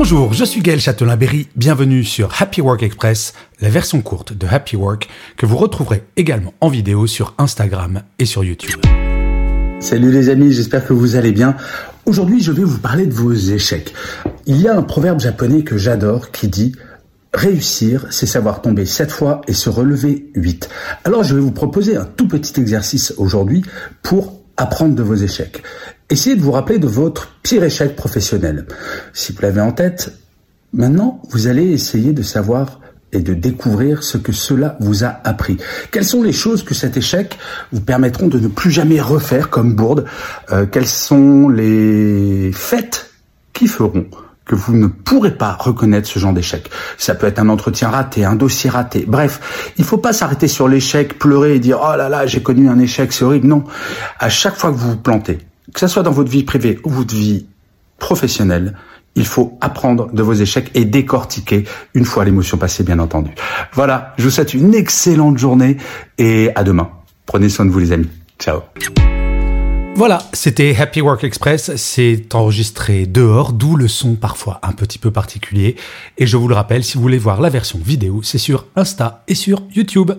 Bonjour, je suis Gaël Châtelain-Berry, bienvenue sur Happy Work Express, la version courte de Happy Work que vous retrouverez également en vidéo sur Instagram et sur YouTube. Salut les amis, j'espère que vous allez bien. Aujourd'hui, je vais vous parler de vos échecs. Il y a un proverbe japonais que j'adore qui dit Réussir, c'est savoir tomber sept fois et se relever huit. Alors je vais vous proposer un tout petit exercice aujourd'hui pour apprendre de vos échecs. Essayez de vous rappeler de votre pire échec professionnel. Si vous l'avez en tête, maintenant, vous allez essayer de savoir et de découvrir ce que cela vous a appris. Quelles sont les choses que cet échec vous permettront de ne plus jamais refaire comme bourde euh, Quels sont les faits qui feront que vous ne pourrez pas reconnaître ce genre d'échec? Ça peut être un entretien raté, un dossier raté. Bref, il faut pas s'arrêter sur l'échec, pleurer et dire oh là là j'ai connu un échec, c'est horrible. Non, à chaque fois que vous vous plantez, que ce soit dans votre vie privée ou votre vie professionnelle, il faut apprendre de vos échecs et décortiquer une fois l'émotion passée, bien entendu. Voilà, je vous souhaite une excellente journée et à demain. Prenez soin de vous les amis. Ciao. Voilà, c'était Happy Work Express. C'est enregistré dehors, d'où le son parfois un petit peu particulier. Et je vous le rappelle, si vous voulez voir la version vidéo, c'est sur Insta et sur YouTube.